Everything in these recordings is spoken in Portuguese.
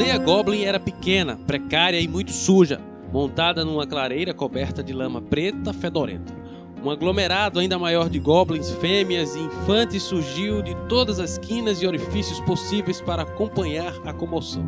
aldeia Goblin era pequena, precária e muito suja, montada numa clareira coberta de lama preta fedorenta. Um aglomerado ainda maior de goblins, fêmeas e infantes surgiu de todas as quinas e orifícios possíveis para acompanhar a comoção.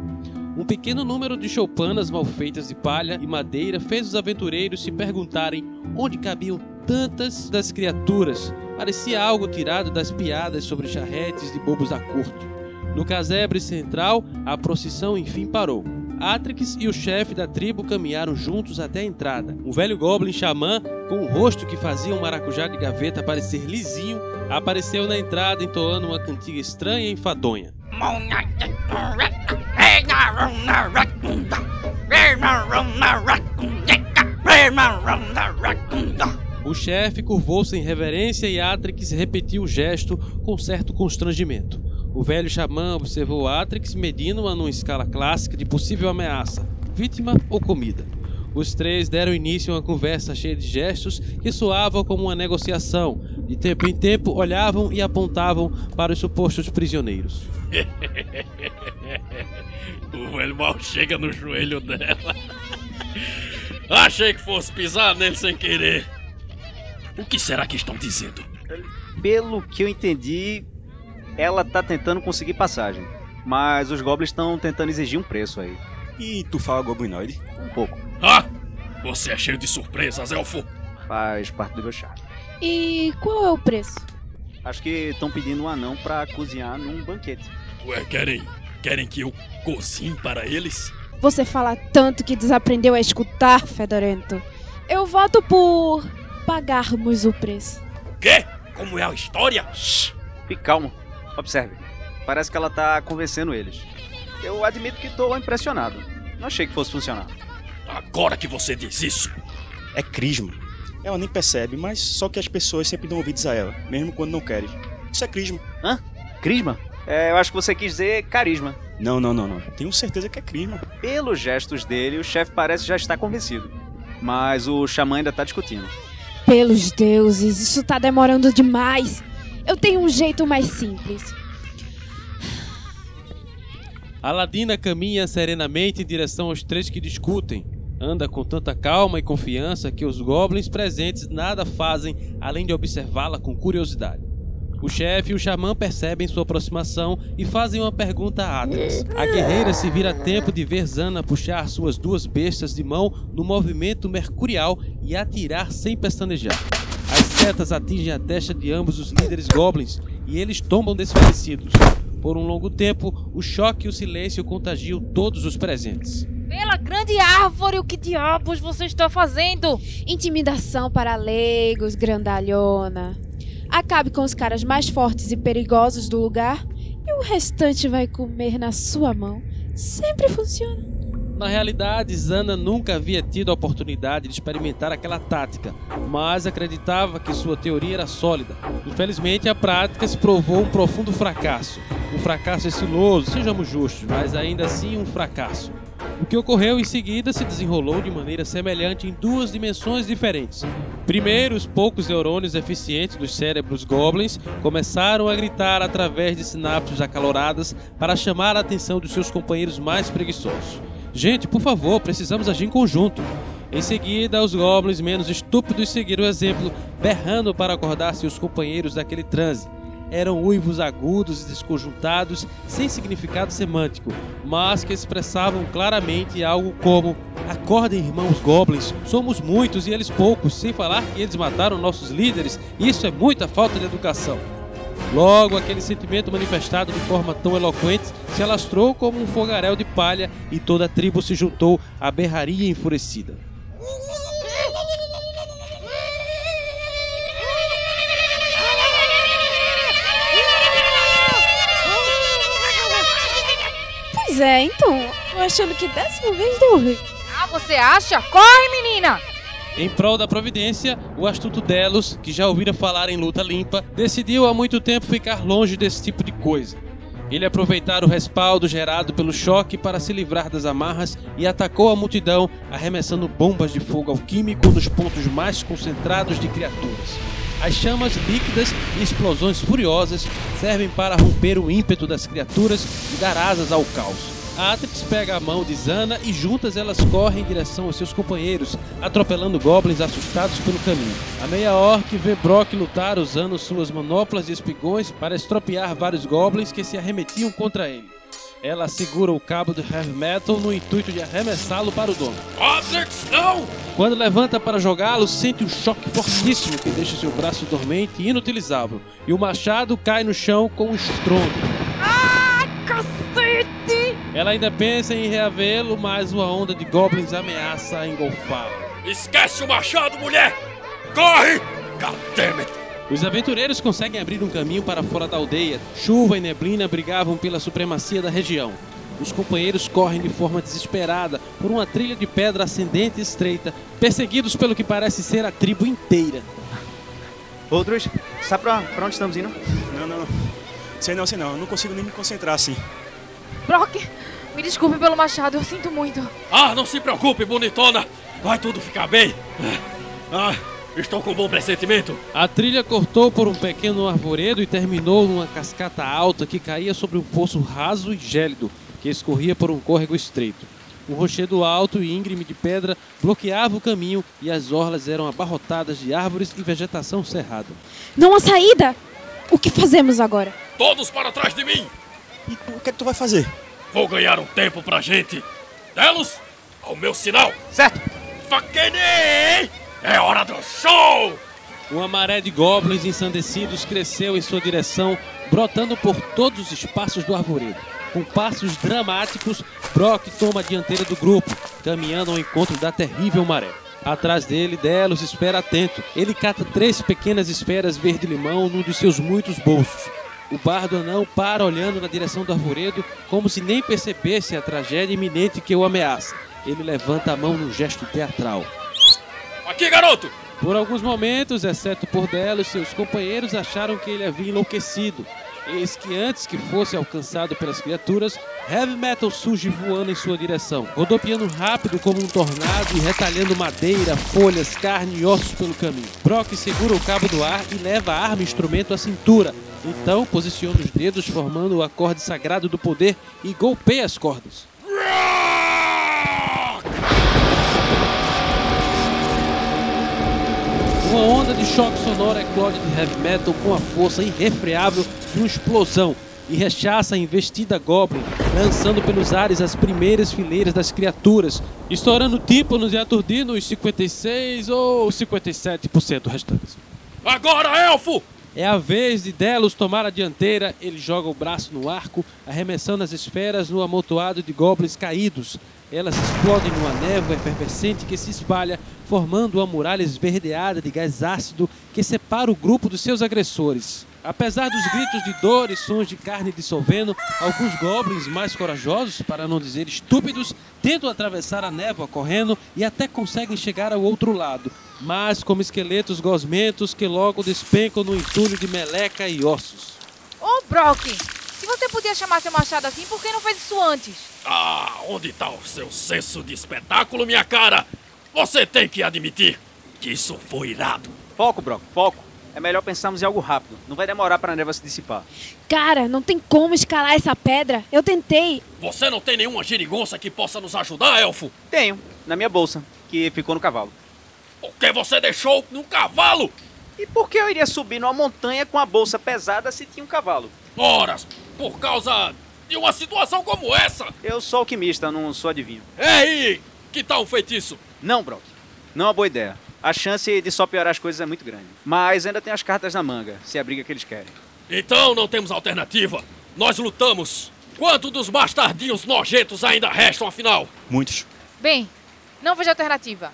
Um pequeno número de choupanas mal feitas de palha e madeira fez os aventureiros se perguntarem onde cabiam tantas das criaturas. Parecia algo tirado das piadas sobre charretes de bobos da corte. No casebre central, a procissão enfim parou. Atrix e o chefe da tribo caminharam juntos até a entrada. Um velho goblin xamã, com um rosto que fazia um maracujá de gaveta parecer lisinho, apareceu na entrada entoando uma cantiga estranha e enfadonha. O chefe curvou-se em reverência e Atrix repetiu o gesto com certo constrangimento. O velho xamã observou Atrix medindo-a numa escala clássica de possível ameaça, vítima ou comida. Os três deram início a uma conversa cheia de gestos que soavam como uma negociação. De tempo em tempo olhavam e apontavam para os supostos prisioneiros. o velho mal chega no joelho dela. Achei que fosse pisar nele sem querer. O que será que estão dizendo? Pelo que eu entendi, ela tá tentando conseguir passagem. Mas os goblins estão tentando exigir um preço aí. E tu fala goblinoide? Um pouco. Ah! Você é cheio de surpresas, elfo! Faz parte do meu charme. E qual é o preço? Acho que estão pedindo um anão pra cozinhar num banquete. Ué, querem. querem que eu cozinhe para eles? Você fala tanto que desaprendeu a escutar, Fedorento. Eu voto por pagarmos o preço. Quê? Como é a história? Shhh! Fique calmo. Observe. Parece que ela tá convencendo eles. Eu admito que tô impressionado. Não achei que fosse funcionar. Agora que você diz isso. É crisma. Ela nem percebe, mas só que as pessoas sempre dão ouvidos a ela, mesmo quando não querem. Isso é crisma. Hã? Crisma? É, eu acho que você quis dizer carisma. Não, não, não, não. Tenho certeza que é crisma. Pelos gestos dele, o chefe parece já estar convencido. Mas o xamã ainda tá discutindo. Pelos deuses, isso tá demorando demais. Eu tenho um jeito mais simples. Aladina caminha serenamente em direção aos três que discutem. Anda com tanta calma e confiança que os goblins presentes nada fazem além de observá-la com curiosidade. O chefe e o xamã percebem sua aproximação e fazem uma pergunta a Atlas. A guerreira se vira a tempo de ver Zana puxar suas duas bestas de mão no movimento mercurial e atirar sem pestanejar. As setas atingem a testa de ambos os líderes goblins e eles tombam desfalecidos. Por um longo tempo, o choque e o silêncio contagiam todos os presentes. Pela grande árvore, o que diabos você está fazendo? Intimidação para leigos, grandalhona. Acabe com os caras mais fortes e perigosos do lugar e o restante vai comer na sua mão. Sempre funciona. Na realidade, Zana nunca havia tido a oportunidade de experimentar aquela tática, mas acreditava que sua teoria era sólida. Infelizmente, a prática se provou um profundo fracasso. Um fracasso estiloso, sejamos justos, mas ainda assim um fracasso. O que ocorreu em seguida se desenrolou de maneira semelhante em duas dimensões diferentes. Primeiro, os poucos neurônios eficientes dos cérebros goblins começaram a gritar através de sinapses acaloradas para chamar a atenção dos seus companheiros mais preguiçosos. Gente, por favor, precisamos agir em conjunto. Em seguida, os goblins menos estúpidos seguiram o exemplo, berrando para acordar seus companheiros daquele transe eram uivos agudos e desconjuntados, sem significado semântico, mas que expressavam claramente algo como: Acordem, irmãos goblins, somos muitos e eles poucos, sem falar que eles mataram nossos líderes, isso é muita falta de educação. Logo, aquele sentimento manifestado de forma tão eloquente se alastrou como um fogaréu de palha e toda a tribo se juntou à berraria enfurecida. Pois é, então, achando que dessa vez deu ruim. Ah, você acha? Corre, menina! Em prol da providência, o astuto Delos, que já ouvira falar em luta limpa, decidiu há muito tempo ficar longe desse tipo de coisa. Ele aproveitara o respaldo gerado pelo choque para se livrar das amarras e atacou a multidão, arremessando bombas de fogo alquímico nos pontos mais concentrados de criaturas. As chamas líquidas e explosões furiosas servem para romper o ímpeto das criaturas e dar asas ao caos. Atrix pega a mão de Zana e juntas elas correm em direção aos seus companheiros, atropelando goblins assustados pelo caminho. A meia orc vê Brock lutar usando suas manoplas e espigões para estropiar vários goblins que se arremetiam contra ele. Ela segura o cabo do heavy metal no intuito de arremessá-lo para o dono. Atrix, não! Quando levanta para jogá-lo, sente um choque fortíssimo que deixa seu braço dormente e inutilizável, e o machado cai no chão com um estrondo. Ela ainda pensa em reavê-lo, mas uma onda de goblins ameaça engolfá-lo. Esquece o machado, mulher! Corre! God damn it! Os aventureiros conseguem abrir um caminho para fora da aldeia. Chuva e neblina brigavam pela supremacia da região. Os companheiros correm de forma desesperada por uma trilha de pedra ascendente e estreita, perseguidos pelo que parece ser a tribo inteira. Ô, Drus, sabe pra, pra onde estamos indo? Não, não. Sei não, sei não. Eu não consigo nem me concentrar assim. Brock, me desculpe pelo machado, eu sinto muito. Ah, não se preocupe, bonitona! Vai tudo ficar bem! Ah, estou com um bom pressentimento! A trilha cortou por um pequeno arvoredo e terminou numa cascata alta que caía sobre um poço raso e gélido que escorria por um córrego estreito. Um rochedo alto e íngreme de pedra bloqueava o caminho e as orlas eram abarrotadas de árvores e vegetação cerrada. Não há saída! O que fazemos agora? Todos para trás de mim! E o que é que tu vai fazer? Vou ganhar um tempo pra gente! Delos, ao meu sinal! Certo! Faquene! É hora do show! Uma maré de goblins ensandecidos cresceu em sua direção, brotando por todos os espaços do arvoredo. Com passos dramáticos, Brock toma a dianteira do grupo, caminhando ao encontro da terrível maré. Atrás dele, Delos espera atento. Ele cata três pequenas esferas verde-limão num de seus muitos bolsos. O bardo anão para olhando na direção do arvoredo, como se nem percebesse a tragédia iminente que o ameaça. Ele levanta a mão num gesto teatral. Aqui, garoto! Por alguns momentos, exceto por Delos, seus companheiros acharam que ele havia enlouquecido. Eis que antes que fosse alcançado pelas criaturas, Heavy Metal surge voando em sua direção, rodopiando rápido como um tornado e retalhando madeira, folhas, carne e ossos pelo caminho. Brock segura o cabo do ar e leva a arma e instrumento à cintura. Então posiciona os dedos formando o acorde sagrado do poder e golpeia as cordas. Uma onda de choque sonoro eclode de heavy metal com a força irrefreável de uma explosão e rechaça a investida Goblin, lançando pelos ares as primeiras fileiras das criaturas, estourando tímpanos e aturdindo os 56 ou 57% restantes. Agora, elfo! É a vez de Delos tomar a dianteira, ele joga o braço no arco, arremessando as esferas no amontoado de goblins caídos. Elas explodem numa névoa efervescente que se espalha, formando uma muralha esverdeada de gás ácido que separa o grupo dos seus agressores. Apesar dos gritos de dor e sons de carne dissolvendo, alguns goblins mais corajosos, para não dizer estúpidos, tentam atravessar a névoa correndo e até conseguem chegar ao outro lado, mas como esqueletos gosmentos que logo despencam no entulho de meleca e ossos. Ô, Brock, se você podia chamar seu machado assim, por que não fez isso antes? Ah, onde tá o seu senso de espetáculo, minha cara? Você tem que admitir que isso foi irado. Foco, Brock, foco. É melhor pensarmos em algo rápido. Não vai demorar pra névoa se dissipar. Cara, não tem como escalar essa pedra. Eu tentei. Você não tem nenhuma geringonça que possa nos ajudar, elfo? Tenho, na minha bolsa, que ficou no cavalo. O que você deixou num cavalo? E por que eu iria subir numa montanha com a bolsa pesada se tinha um cavalo? Horas, por causa de uma situação como essa. Eu sou alquimista, não sou adivinho. Ei, que tal um feitiço? Não, Brock. Não é uma boa ideia. A chance de só piorar as coisas é muito grande. Mas ainda tem as cartas na manga, se é a briga que eles querem. Então não temos alternativa. Nós lutamos. Quanto dos bastardinhos nojentos ainda restam, afinal? Muitos. Bem, não vejo alternativa.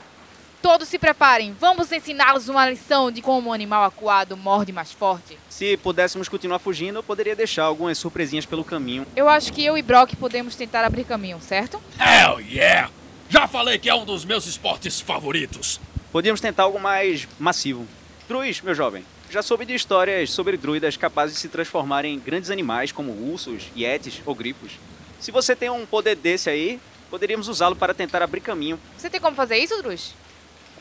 Todos se preparem, vamos ensiná-los uma lição de como um animal acuado morde mais forte. Se pudéssemos continuar fugindo, eu poderia deixar algumas surpresinhas pelo caminho. Eu acho que eu e Brock podemos tentar abrir caminho, certo? Hell yeah! Já falei que é um dos meus esportes favoritos. Podíamos tentar algo mais massivo. Druis, meu jovem, já soube de histórias sobre druidas capazes de se transformar em grandes animais como ursos, yetis ou grifos. Se você tem um poder desse aí, poderíamos usá-lo para tentar abrir caminho. Você tem como fazer isso, Drus?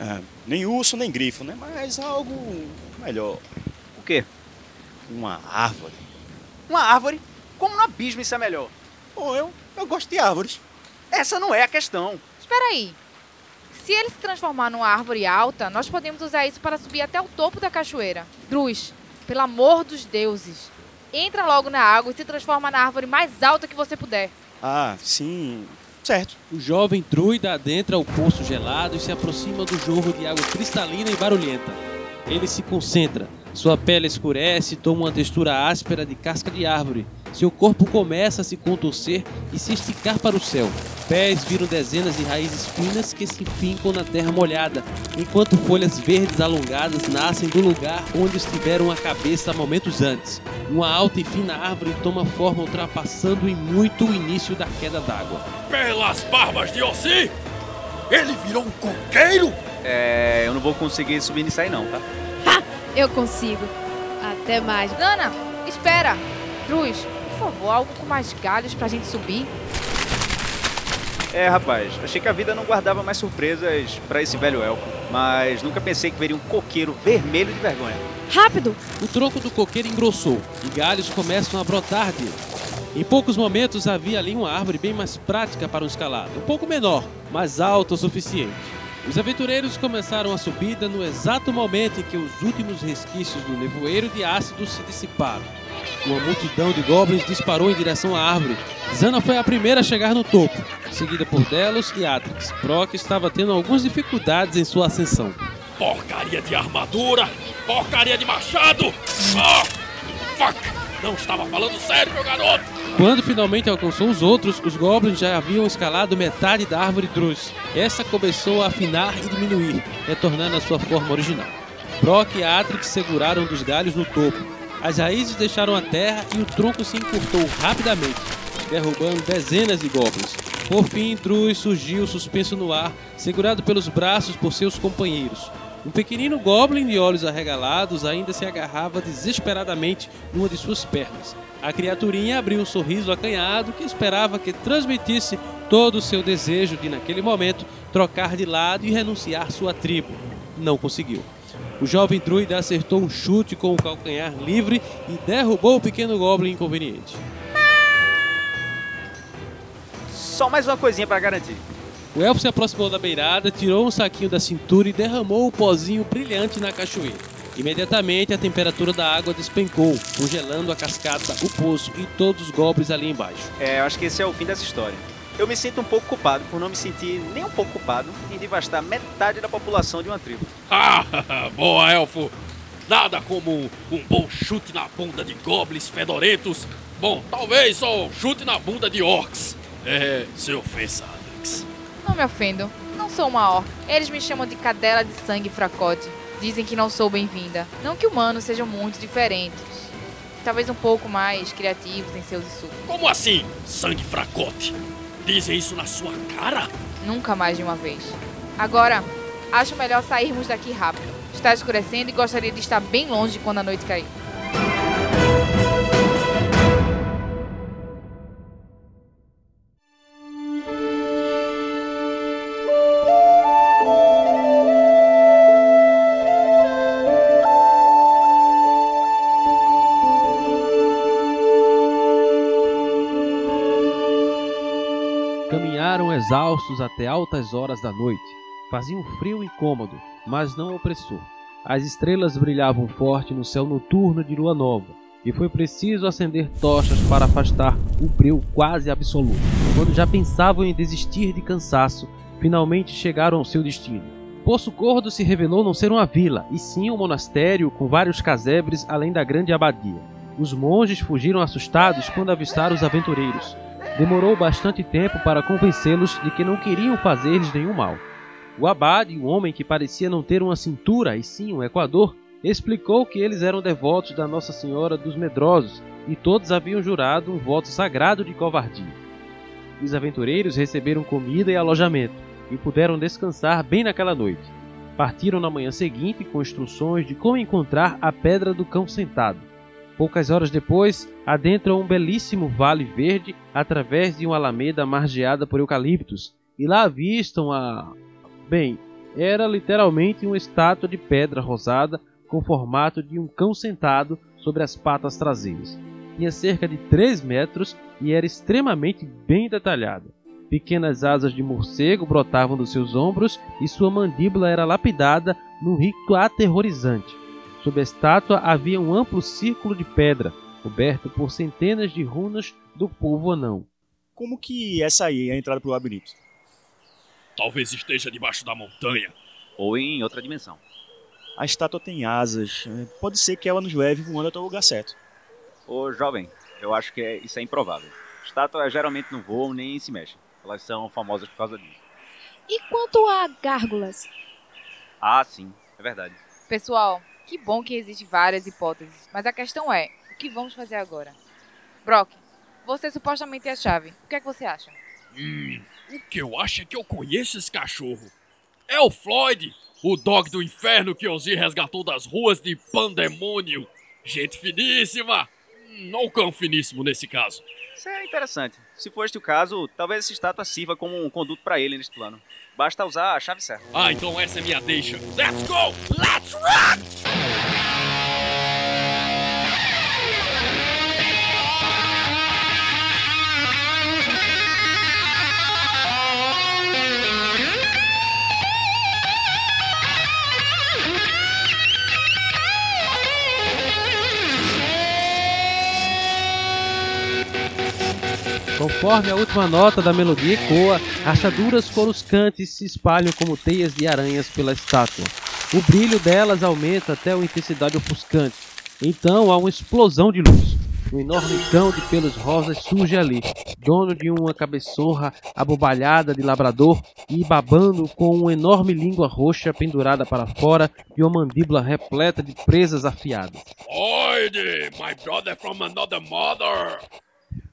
Ah, nem urso, nem grifo, né? Mas algo melhor. O quê? Uma árvore. Uma árvore? Como no abismo isso é melhor? Bom, eu, Eu gosto de árvores. Essa não é a questão. Espera aí. Se ele se transformar numa árvore alta, nós podemos usar isso para subir até o topo da cachoeira. Druz, pelo amor dos deuses, entra logo na água e se transforma na árvore mais alta que você puder. Ah, sim. Certo. O jovem druida adentra o poço gelado e se aproxima do jorro de água cristalina e barulhenta. Ele se concentra. Sua pele escurece e toma uma textura áspera de casca de árvore. Seu corpo começa a se contorcer e se esticar para o céu. Pés viram dezenas de raízes finas que se fincam na terra molhada, enquanto folhas verdes alongadas nascem do lugar onde estiveram a cabeça momentos antes. Uma alta e fina árvore toma forma ultrapassando em muito o início da queda d'água. Pelas barbas de Ossi! Ele virou um coqueiro? É, eu não vou conseguir subir nisso aí não, tá? Eu consigo. Até mais. Dana, espera! Druz, por favor, algo com mais galhos pra gente subir. É, rapaz, achei que a vida não guardava mais surpresas pra esse velho elfo, mas nunca pensei que veria um coqueiro vermelho de vergonha. Rápido! O tronco do coqueiro engrossou e galhos começam a brotar dele. Em poucos momentos havia ali uma árvore bem mais prática para um escalado, um pouco menor, mas alta o suficiente. Os aventureiros começaram a subida no exato momento em que os últimos resquícios do nevoeiro de ácido se dissiparam. Uma multidão de goblins disparou em direção à árvore. Zana foi a primeira a chegar no topo, seguida por Delos e Atrix. Brock estava tendo algumas dificuldades em sua ascensão. Porcaria de armadura! Porcaria de machado! Ah! Fuck! Não estava falando sério, meu garoto! Quando finalmente alcançou os outros, os goblins já haviam escalado metade da árvore Druz. Essa começou a afinar e diminuir, retornando à sua forma original. Brock e Atrix seguraram dos galhos no topo. As raízes deixaram a terra e o tronco se encurtou rapidamente, derrubando dezenas de goblins. Por fim, Druz surgiu suspenso no ar, segurado pelos braços por seus companheiros. Um pequenino goblin de olhos arregalados ainda se agarrava desesperadamente numa de suas pernas. A criaturinha abriu um sorriso acanhado que esperava que transmitisse todo o seu desejo de, naquele momento, trocar de lado e renunciar sua tribo. Não conseguiu. O jovem druida acertou um chute com o calcanhar livre e derrubou o pequeno goblin inconveniente. Só mais uma coisinha pra garantir. O elfo se aproximou da beirada, tirou um saquinho da cintura e derramou o pozinho brilhante na cachoeira. Imediatamente a temperatura da água despencou, congelando a cascata, o poço e todos os goblins ali embaixo. É, eu acho que esse é o fim dessa história. Eu me sinto um pouco culpado por não me sentir nem um pouco culpado em devastar metade da população de uma tribo. Ah, boa, elfo! Nada como um, um bom chute na bunda de goblins fedorentos. Bom, talvez só um chute na bunda de orcs. É, sem ofensa, Alex. Não me ofendo. Não sou uma orc. Eles me chamam de cadela de sangue fracote. Dizem que não sou bem-vinda. Não que humanos sejam muito diferentes. Talvez um pouco mais criativos em seus insultos. Como assim, sangue fracote? Dizem isso na sua cara? Nunca mais de uma vez. Agora, acho melhor sairmos daqui rápido. Está escurecendo e gostaria de estar bem longe quando a noite cair. Exaustos até altas horas da noite. Fazia um frio incômodo, mas não opressor. As estrelas brilhavam forte no céu noturno de lua nova, e foi preciso acender tochas para afastar o breu quase absoluto. Quando já pensavam em desistir de cansaço, finalmente chegaram ao seu destino. Poço Gordo se revelou não ser uma vila, e sim um monastério com vários casebres além da grande abadia. Os monges fugiram assustados quando avistaram os aventureiros. Demorou bastante tempo para convencê-los de que não queriam fazer-lhes nenhum mal. O abade, um homem que parecia não ter uma cintura e sim um equador, explicou que eles eram devotos da Nossa Senhora dos Medrosos e todos haviam jurado um voto sagrado de covardia. Os aventureiros receberam comida e alojamento e puderam descansar bem naquela noite. Partiram na manhã seguinte com instruções de como encontrar a Pedra do Cão Sentado. Poucas horas depois, adentram um belíssimo vale verde através de uma alameda margeada por eucaliptos e lá avistam a. Bem, era literalmente uma estátua de pedra rosada com formato de um cão sentado sobre as patas traseiras. tinha cerca de 3 metros e era extremamente bem detalhada. Pequenas asas de morcego brotavam dos seus ombros e sua mandíbula era lapidada num rito aterrorizante. Sob a estátua havia um amplo círculo de pedra, coberto por centenas de runas do povo anão. Como que essa aí é a entrada pro labirinto? Talvez esteja debaixo da montanha. Ou em outra dimensão. A estátua tem asas. é, Pode ser que ela nos leve voando até o lugar certo. Ô, jovem, eu acho que é- isso é improvável. Estátuas geralmente não voam nem se mexem. Elas são famosas por causa disso. E quanto a gárgulas? Ah, sim, é verdade. Pessoal, que bom que existem várias hipóteses, mas a questão é, o que vamos fazer agora? Brock, você supostamente é a chave. O que é que você acha? Hum, o que eu acho é que eu conheço esse cachorro. É o Floyd, o dog do inferno que Ozzy resgatou das ruas de Pandemônio. Gente finíssima. Hum, Ou cão finíssimo nesse caso. Isso é interessante. Se for este o caso, talvez essa estátua sirva como um conduto para ele neste plano. Basta usar a chave certa. Ah, então essa é minha deixa. Let's go! Let's rock! Conforme a última nota da melodia ecoa, rachaduras coruscantes se espalham como teias de aranhas pela estátua. O brilho delas aumenta até uma intensidade ofuscante. Então há uma explosão de luz. Um enorme cão de pelos rosas surge ali, dono de uma cabeçorra abobalhada de labrador e babando com uma enorme língua roxa pendurada para fora e uma mandíbula repleta de presas afiadas. Floyd, my brother from another mother.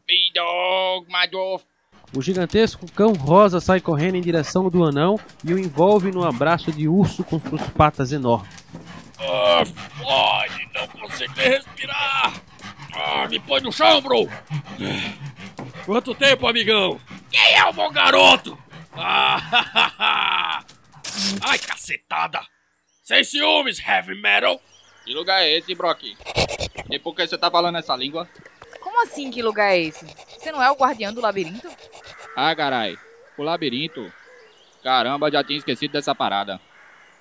Big dog, my dog. O gigantesco cão rosa sai correndo em direção do anão e o envolve num abraço de urso com suas patas enormes. Ah, Floyd, não consigo nem respirar. Ah, me põe no chão, bro. Quanto tempo, amigão? Quem é o bom garoto? Ah, Ai, cacetada. Sem ciúmes, heavy metal. Que lugar é esse, Brock? E por que você tá falando essa língua? Como assim que lugar é esse? Você não é o guardião do labirinto? Ah, carai. O labirinto. Caramba, já tinha esquecido dessa parada.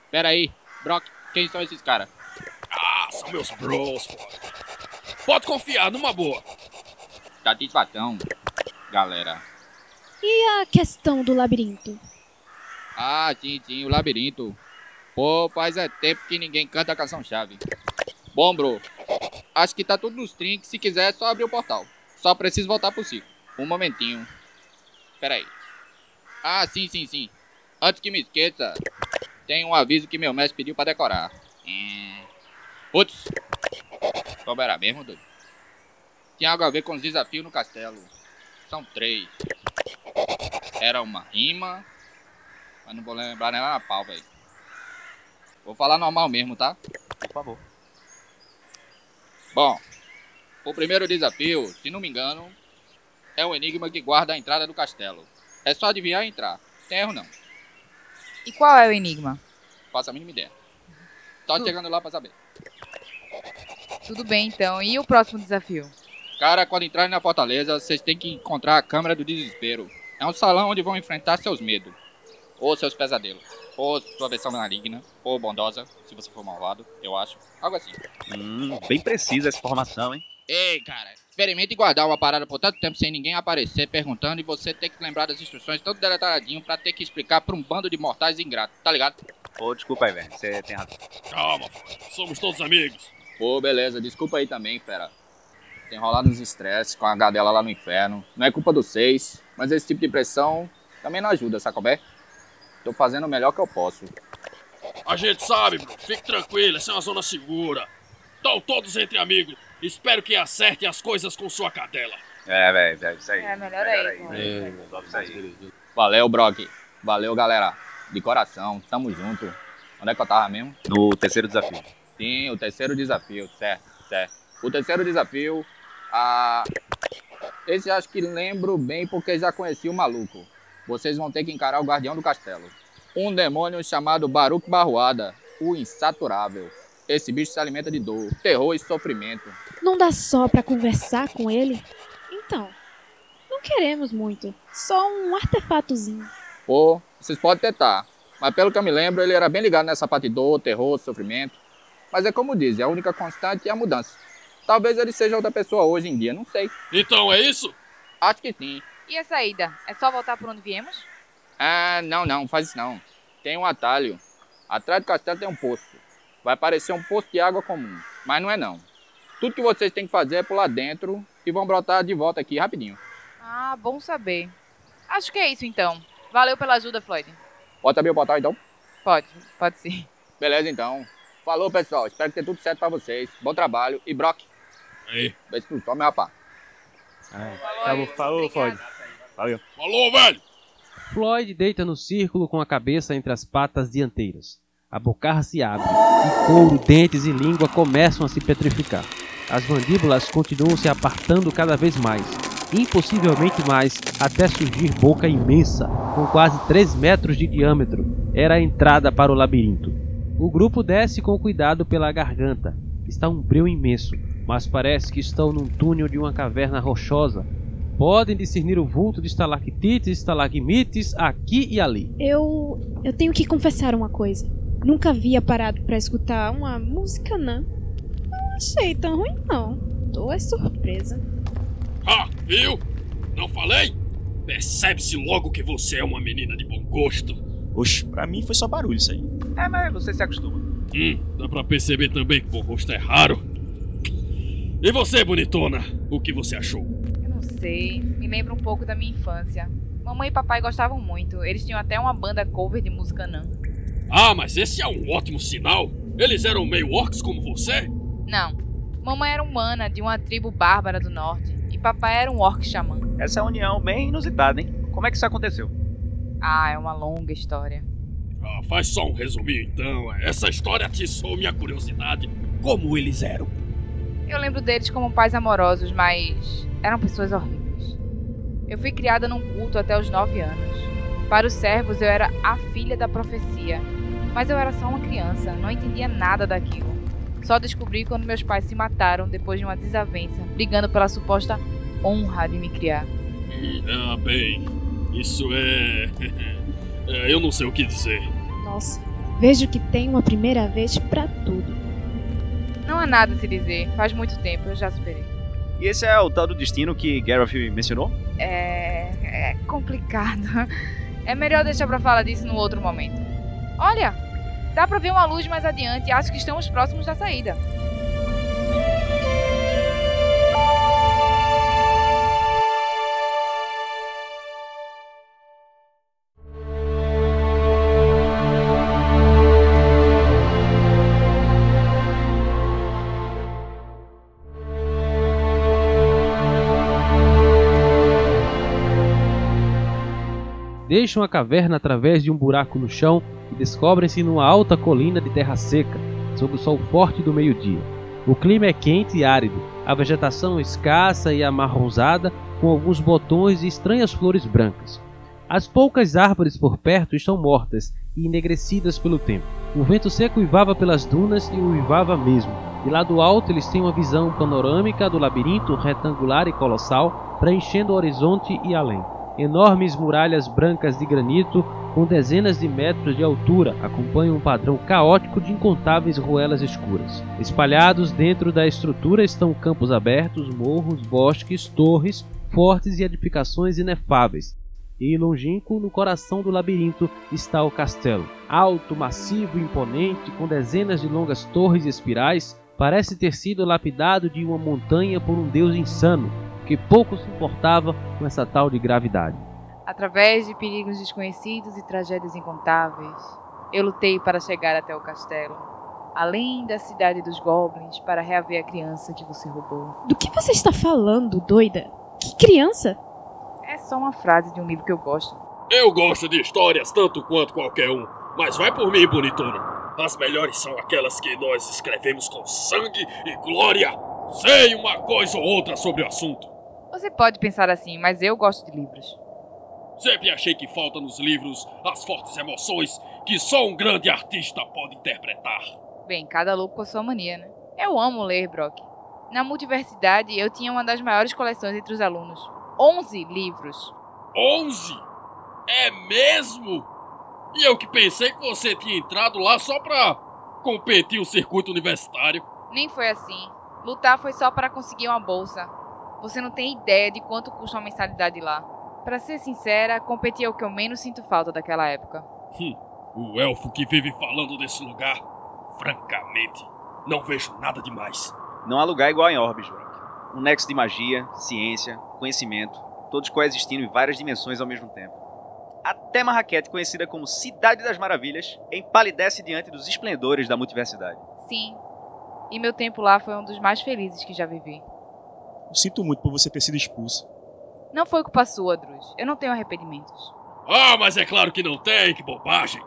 Pera aí, Brock, quem são esses caras? Ah, são meus bros, Floyd. Pode confiar, numa boa. Satisfação, galera. E a questão do labirinto? Ah, sim, sim, o labirinto. Pô, faz é tempo que ninguém canta a canção-chave. Bom, bro, acho que tá tudo nos trinks. Se quiser, é só abrir o portal. Só preciso voltar pro ciclo. Um momentinho. Pera aí. Ah, sim, sim, sim. Antes que me esqueça, tem um aviso que meu mestre pediu pra decorar. Hum. Putz. Como era mesmo, doido? Tinha algo a ver com os desafios no castelo. São três. Era uma rima, mas não vou lembrar nem na pau, velho. Vou falar normal mesmo, tá? Por favor. Bom, o primeiro desafio, se não me engano, é o enigma que guarda a entrada do castelo. É só adivinhar e entrar. Tem erro não. E qual é o enigma? Faça a mínima ideia. Só chegando lá pra saber. Tudo bem então. E o próximo desafio? Cara, quando entrarem na fortaleza, vocês têm que encontrar a Câmara do Desespero. É um salão onde vão enfrentar seus medos. Ou seus pesadelos. Ou sua versão maligna. Ou bondosa, se você for malvado, eu acho. Algo assim. Hum, bem precisa essa informação, hein? Ei, cara, experimente guardar uma parada por tanto tempo sem ninguém aparecer perguntando e você ter que lembrar das instruções todo detalhadinho pra ter que explicar pra um bando de mortais ingratos, tá ligado? Ô, desculpa aí, velho. Você tem razão. Calma. Somos todos amigos. Pô, beleza, desculpa aí também, fera. Tem rolado uns estresses com a gadela lá no inferno. Não é culpa dos seis, mas esse tipo de pressão também não ajuda, sacobé? Tô fazendo o melhor que eu posso. A gente sabe, bro. Fique tranquilo, essa é uma zona segura. Estão todos entre amigos. Espero que acertem as coisas com sua cadela. É, velho, velho, isso aí. É, melhor aí, aí. velho. Sobe isso aí. Valeu, Brock. Valeu, galera. De coração, tamo junto. Onde é que eu tava mesmo? No terceiro desafio. Sim, o terceiro desafio, certo, certo. O terceiro desafio, ah, esse acho que lembro bem porque já conheci o maluco. Vocês vão ter que encarar o guardião do castelo. Um demônio chamado Baruch Barruada, o insaturável. Esse bicho se alimenta de dor, terror e sofrimento. Não dá só pra conversar com ele? Então, não queremos muito. Só um artefatozinho. Pô, vocês podem tentar. Mas pelo que eu me lembro, ele era bem ligado nessa parte de dor, terror, sofrimento. Mas é como dizem, a única constante é a mudança. Talvez ele seja outra pessoa hoje em dia, não sei. Então é isso? Acho que sim. E a saída? É só voltar por onde viemos? Ah, não, não, faz isso não. Tem um atalho. Atrás do castelo tem um poço. Vai parecer um poço de água comum, mas não é não. Tudo que vocês têm que fazer é pular dentro e vão brotar de volta aqui rapidinho. Ah, bom saber. Acho que é isso então. Valeu pela ajuda, Floyd. Pode abrir o portal então? Pode, pode sim. Beleza então. Falou pessoal, espero que tenha tudo certo pra vocês. Bom trabalho. E Brock, Aí. beijo pro tome, rapaz. Tá bom, falou, Floyd. Valeu. Falou, velho! Floyd deita no círculo com a cabeça entre as patas dianteiras. A bocarra se abre e couro, dentes e língua começam a se petrificar. As mandíbulas continuam se apartando cada vez mais, impossivelmente mais, até surgir boca imensa, com quase 3 metros de diâmetro. Era a entrada para o labirinto. O grupo desce com cuidado pela garganta. Está um breu imenso, mas parece que estão num túnel de uma caverna rochosa. Podem discernir o vulto de estalactites e estalagmites aqui e ali. Eu. Eu tenho que confessar uma coisa. Nunca havia parado pra escutar uma música, não. Não achei tão ruim, não. Tô é surpresa. Ah, viu? Não falei? Percebe-se logo que você é uma menina de bom gosto. Oxe, pra mim foi só barulho isso aí. É, mas você se acostuma. Hum, dá pra perceber também que bom gosto é raro. E você, bonitona? O que você achou? Sei. Me lembra um pouco da minha infância. Mamãe e papai gostavam muito. Eles tinham até uma banda cover de música nan. Ah, mas esse é um ótimo sinal. Eles eram meio orcs como você? Não. Mamãe era humana de uma tribo bárbara do norte. E papai era um orc xamã. Essa é uma união bem inusitada, hein? Como é que isso aconteceu? Ah, é uma longa história. Ah, faz só um resuminho então. Essa história atiçou minha curiosidade. Como eles eram? Eu lembro deles como pais amorosos, mas eram pessoas horríveis. Eu fui criada num culto até os nove anos. Para os servos, eu era a filha da profecia. Mas eu era só uma criança, não entendia nada daquilo. Só descobri quando meus pais se mataram depois de uma desavença, brigando pela suposta honra de me criar. Ah, bem, isso é. é, Eu não sei o que dizer. Nossa, vejo que tem uma primeira vez pra tudo. Não há nada a se dizer, faz muito tempo, eu já superei. E esse é o tal do destino que Gareth mencionou? É. é complicado. É melhor deixar pra falar disso no outro momento. Olha! Dá pra ver uma luz mais adiante e acho que estamos próximos da saída. Deixam a caverna através de um buraco no chão e descobrem-se numa alta colina de terra seca, sob o sol forte do meio-dia. O clima é quente e árido, a vegetação escassa e amarronzada, com alguns botões e estranhas flores brancas. As poucas árvores por perto estão mortas e enegrecidas pelo tempo. O vento seco uivava pelas dunas e uivava mesmo. E lá do alto eles têm uma visão panorâmica do labirinto retangular e colossal, preenchendo o horizonte e além. Enormes muralhas brancas de granito, com dezenas de metros de altura, acompanham um padrão caótico de incontáveis ruelas escuras. Espalhados dentro da estrutura estão campos abertos, morros, bosques, torres, fortes e edificações inefáveis. E longínquo, no coração do labirinto, está o castelo. Alto, massivo imponente, com dezenas de longas torres e espirais, parece ter sido lapidado de uma montanha por um deus insano, que pouco se importava com essa tal de gravidade. Através de perigos desconhecidos e tragédias incontáveis, eu lutei para chegar até o castelo, além da cidade dos goblins, para reaver a criança que você roubou. Do que você está falando, doida? Que criança? É só uma frase de um livro que eu gosto. Eu gosto de histórias tanto quanto qualquer um, mas vai por mim, bonitona. As melhores são aquelas que nós escrevemos com sangue e glória. Sei uma coisa ou outra sobre o assunto. Você pode pensar assim, mas eu gosto de livros. Sempre achei que falta nos livros as fortes emoções que só um grande artista pode interpretar. Bem, cada louco com a sua mania, né? Eu amo ler, Brock. Na multiversidade, eu tinha uma das maiores coleções entre os alunos. 11 livros. 11? É mesmo? E eu que pensei que você tinha entrado lá só pra competir o circuito universitário. Nem foi assim. Lutar foi só para conseguir uma bolsa. Você não tem ideia de quanto custa uma mensalidade lá. Para ser sincera, competir é o que eu menos sinto falta daquela época. Hum, o elfo que vive falando desse lugar, francamente, não vejo nada demais. Não há lugar igual em Orbis, Brock. Um nexo de magia, ciência, conhecimento, todos coexistindo em várias dimensões ao mesmo tempo. Até Marrakech, conhecida como Cidade das Maravilhas, empalidece diante dos esplendores da multiversidade. Sim. E meu tempo lá foi um dos mais felizes que já vivi. Eu sinto muito por você ter sido expulso. Não foi culpa sua, Drus. Eu não tenho arrependimentos. Ah, mas é claro que não tem, que bobagem!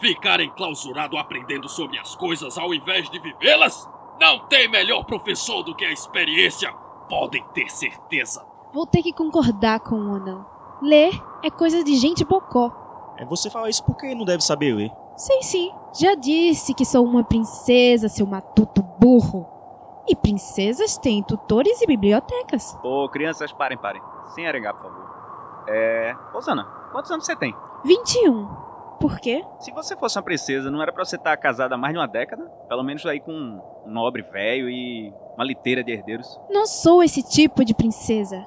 Ficar enclausurado aprendendo sobre as coisas ao invés de vivê-las? Não tem melhor professor do que a experiência, podem ter certeza. Vou ter que concordar com o anão. Ler é coisa de gente bocó. É você falar isso porque não deve saber ler. Sei sim, já disse que sou uma princesa, seu matuto burro. E princesas têm tutores e bibliotecas. Ô, crianças, parem, parem. Sem arengar, por favor. É. Osana, quantos anos você tem? 21. Por quê? Se você fosse uma princesa, não era pra você estar casada há mais de uma década? Pelo menos aí com um nobre velho e uma liteira de herdeiros. Não sou esse tipo de princesa.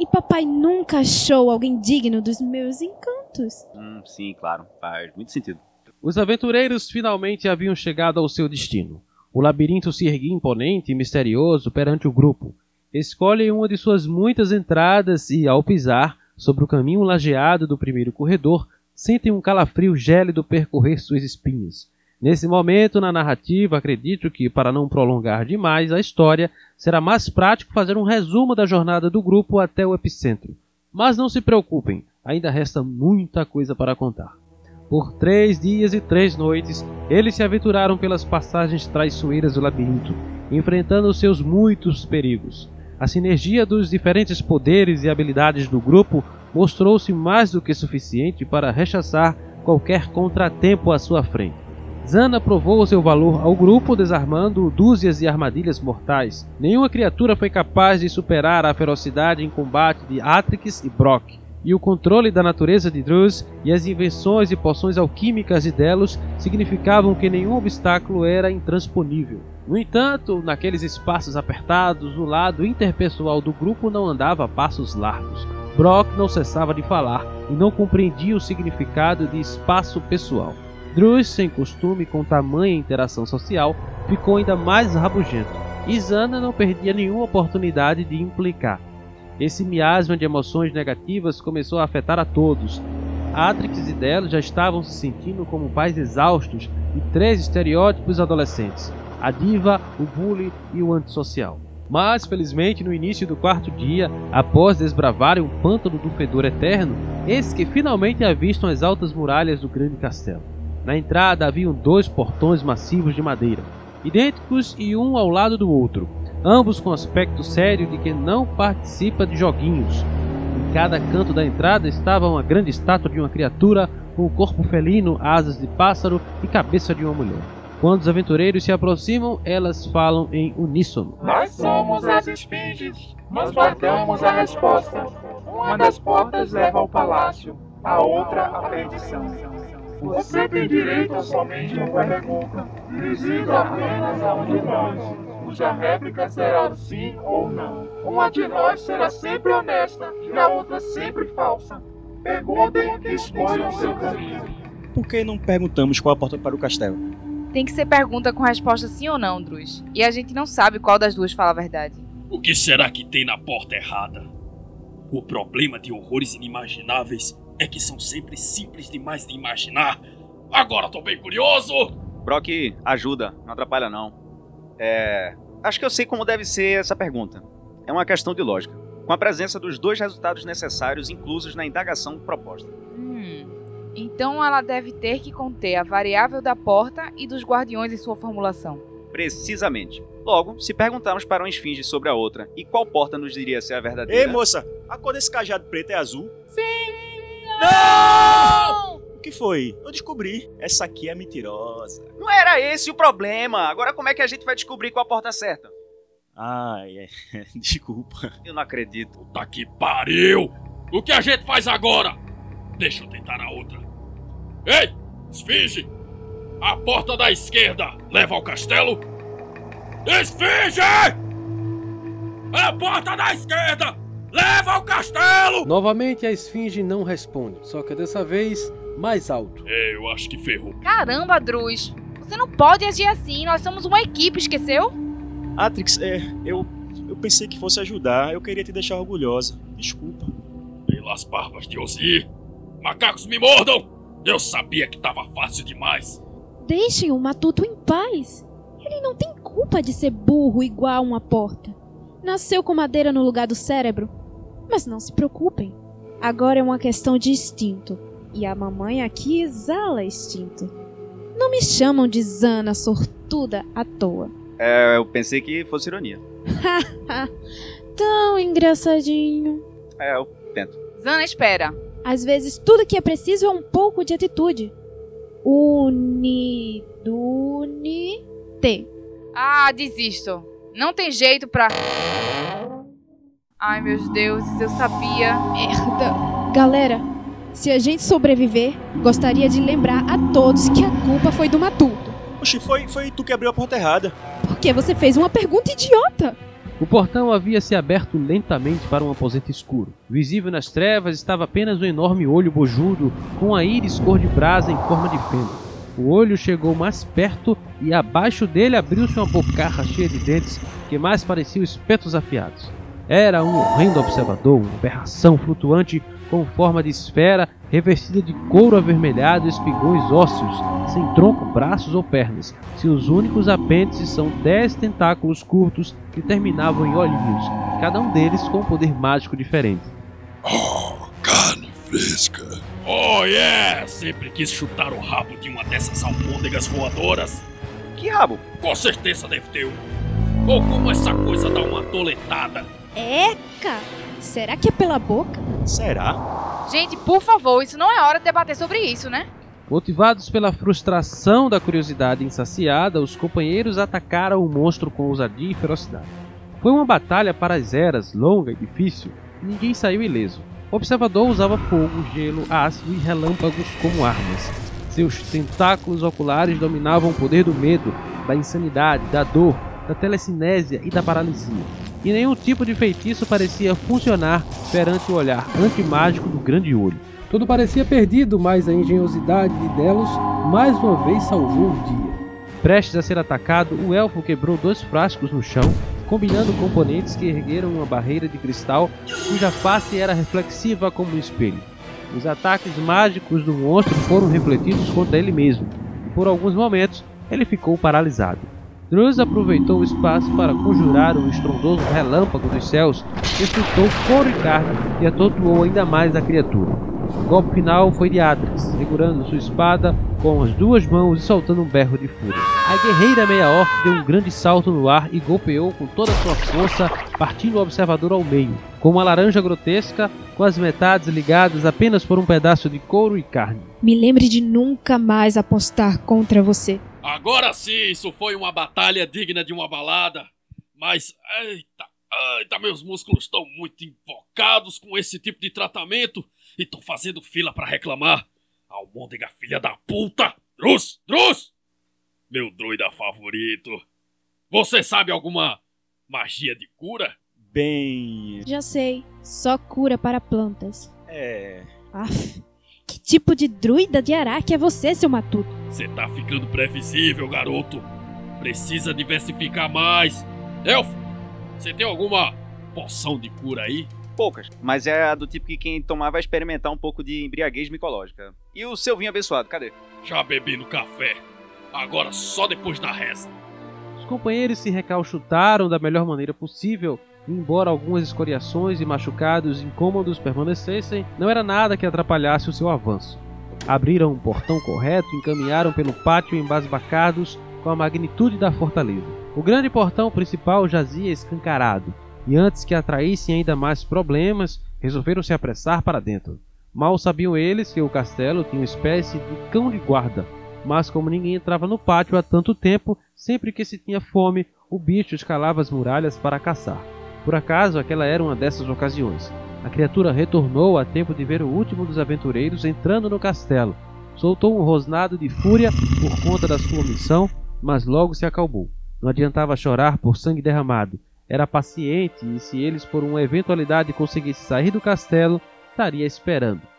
E papai nunca achou alguém digno dos meus encantos. Hum, sim, claro. Faz muito sentido. Os aventureiros finalmente haviam chegado ao seu destino. O labirinto se erguia imponente e misterioso perante o grupo. Escolhem uma de suas muitas entradas e, ao pisar sobre o caminho lajeado do primeiro corredor, sentem um calafrio gélido percorrer suas espinhas. Nesse momento na narrativa, acredito que, para não prolongar demais a história, será mais prático fazer um resumo da jornada do grupo até o epicentro. Mas não se preocupem, ainda resta muita coisa para contar. Por três dias e três noites, eles se aventuraram pelas passagens traiçoeiras do labirinto, enfrentando seus muitos perigos. A sinergia dos diferentes poderes e habilidades do grupo mostrou-se mais do que suficiente para rechaçar qualquer contratempo à sua frente. Zana provou seu valor ao grupo desarmando dúzias de armadilhas mortais. Nenhuma criatura foi capaz de superar a ferocidade em combate de Atrix e Brock, e o controle da natureza de Druz e as invenções e poções alquímicas de Delos significavam que nenhum obstáculo era intransponível. No entanto, naqueles espaços apertados, o lado interpessoal do grupo não andava a passos largos. Brock não cessava de falar e não compreendia o significado de espaço pessoal. Druz, sem costume com tamanha interação social, ficou ainda mais rabugento. Zana não perdia nenhuma oportunidade de implicar. Esse miasma de emoções negativas começou a afetar a todos. Atrix e Delo já estavam se sentindo como pais exaustos de três estereótipos adolescentes: a diva, o bully e o antissocial. Mas, felizmente, no início do quarto dia, após desbravarem o pântano do fedor eterno, eis que finalmente avistam as altas muralhas do grande castelo. Na entrada haviam dois portões massivos de madeira, idênticos e um ao lado do outro, ambos com aspecto sério de quem não participa de joguinhos. Em cada canto da entrada estava uma grande estátua de uma criatura com corpo felino, asas de pássaro e cabeça de uma mulher. Quando os aventureiros se aproximam, elas falam em uníssono. Nós somos as esfinges. Nós guardamos a resposta. Uma das portas leva ao palácio, a outra à perdição. Você tem direito a somente uma pergunta, dirigida apenas a um de nós, cuja réplica será sim ou não. Uma de nós será sempre honesta e a outra sempre falsa. Perguntem e escolham seu caminho. Por que não perguntamos qual a porta para o castelo? Tem que ser pergunta com resposta sim ou não, Druz. E a gente não sabe qual das duas fala a verdade. O que será que tem na porta errada? O problema de horrores inimagináveis é que são sempre simples demais de imaginar. Agora tô bem curioso! Brock, ajuda, não atrapalha não. É. Acho que eu sei como deve ser essa pergunta. É uma questão de lógica, com a presença dos dois resultados necessários inclusos na indagação proposta. Hum. Então ela deve ter que conter a variável da porta e dos guardiões em sua formulação. Precisamente. Logo, se perguntarmos para uma esfinge sobre a outra, e qual porta nos diria ser a verdadeira? Ei, moça, a cor desse cajado preto é azul? Não! Que foi? Eu descobri. Essa aqui é mentirosa. Não era esse o problema. Agora como é que a gente vai descobrir qual a porta certa? Ai, é. Desculpa. Eu não acredito. Puta que pariu! O que a gente faz agora? Deixa eu tentar a outra. Ei, Esfinge! A porta da esquerda leva ao castelo? Esfinge! A porta da esquerda leva ao castelo! Novamente a esfinge não responde, só que dessa vez mais alto. É, eu acho que ferrou. Caramba, Druz. Você não pode agir assim. Nós somos uma equipe, esqueceu? Atrix, é. Eu. Eu pensei que fosse ajudar. Eu queria te deixar orgulhosa. Desculpa. Pelas barbas de Ozir! Macacos me mordam! Eu sabia que tava fácil demais. Deixem o Matuto em paz. Ele não tem culpa de ser burro igual uma porta. Nasceu com madeira no lugar do cérebro. Mas não se preocupem. Agora é uma questão de instinto. E a mamãe aqui exala instinto. Não me chamam de Zana sortuda à toa. É, eu pensei que fosse ironia. Tão engraçadinho. É, eu tento. Zana, espera. Às vezes tudo que é preciso é um pouco de atitude. Unidunite. Ah, desisto. Não tem jeito pra. Ai, meus deuses, eu sabia. Merda. Galera, se a gente sobreviver, gostaria de lembrar a todos que a culpa foi do Matuto. Oxi, foi, foi tu que abriu a porta errada. Porque você fez uma pergunta idiota. O portão havia se aberto lentamente para um aposento escuro. Visível nas trevas estava apenas um enorme olho bojudo com a íris cor de brasa em forma de fenda. O olho chegou mais perto e abaixo dele abriu-se uma bocarra cheia de dentes que mais pareciam espetos afiados. Era um horrendo observador, uma aberração flutuante com forma de esfera revestida de couro avermelhado e espigões ósseos, sem tronco, braços ou pernas. Seus únicos apêndices são dez tentáculos curtos que terminavam em olhinhos, cada um deles com um poder mágico diferente. Oh, carne fresca. Oh yeah! Sempre quis chutar o rabo de uma dessas almôndegas voadoras. Que rabo? Com certeza deve ter um. Ou como essa coisa dá uma toletada. Eca! Será que é pela boca? Será? Gente, por favor, isso não é hora de debater sobre isso, né? Motivados pela frustração da curiosidade insaciada, os companheiros atacaram o monstro com ousadia e ferocidade. Foi uma batalha para as eras, longa e difícil, e ninguém saiu ileso. O observador usava fogo, gelo, ácido e relâmpagos como armas. Seus tentáculos oculares dominavam o poder do medo, da insanidade, da dor, da telecinésia e da paralisia. E nenhum tipo de feitiço parecia funcionar perante o olhar antimágico do grande olho. Tudo parecia perdido, mas a engenhosidade de Delos mais uma vez salvou o dia. Prestes a ser atacado, o elfo quebrou dois frascos no chão, combinando componentes que ergueram uma barreira de cristal cuja face era reflexiva como um espelho. Os ataques mágicos do monstro foram refletidos contra ele mesmo, e por alguns momentos ele ficou paralisado. Druz aproveitou o espaço para conjurar um estrondoso relâmpago dos céus que fritou couro e carne e atordoou ainda mais a criatura. O golpe final foi de Atrix, segurando sua espada com as duas mãos e soltando um berro de fúria. A guerreira meia-orc deu um grande salto no ar e golpeou com toda a sua força, partindo o observador ao meio, com uma laranja grotesca com as metades ligadas apenas por um pedaço de couro e carne. Me lembre de nunca mais apostar contra você. Agora sim, isso foi uma batalha digna de uma balada. Mas, eita, eita, meus músculos estão muito invocados com esse tipo de tratamento e estão fazendo fila para reclamar. Almôndega filha da puta! Drus, Drus! Meu druida favorito. Você sabe alguma magia de cura? Bem. Já sei, só cura para plantas. É. Aff, tipo de druida de Araque é você, seu matuto? Você tá ficando previsível, garoto. Precisa diversificar mais. Elfo, você tem alguma poção de cura aí? Poucas, mas é a do tipo que quem tomar vai experimentar um pouco de embriaguez micológica. E o seu vinho abençoado, cadê? Já bebi no café. Agora só depois da reza. Os companheiros se recalchutaram da melhor maneira possível, embora algumas escoriações e machucados incômodos permanecessem, não era nada que atrapalhasse o seu avanço. Abriram um portão correto e encaminharam pelo pátio embasbacados com a magnitude da fortaleza. O grande portão principal jazia escancarado, e antes que atraíssem ainda mais problemas, resolveram se apressar para dentro. Mal sabiam eles que o castelo tinha uma espécie de cão de guarda, mas como ninguém entrava no pátio há tanto tempo, sempre que se tinha fome, o bicho escalava as muralhas para caçar. Por acaso, aquela era uma dessas ocasiões. A criatura retornou a tempo de ver o último dos aventureiros entrando no castelo. Soltou um rosnado de fúria por conta da sua missão, mas logo se acalmou. Não adiantava chorar por sangue derramado. Era paciente e, se eles por uma eventualidade conseguissem sair do castelo, estaria esperando.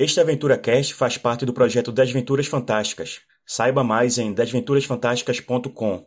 Este Aventura Cast faz parte do projeto Desventuras Fantásticas. Saiba mais em desventurasfantásticas.com.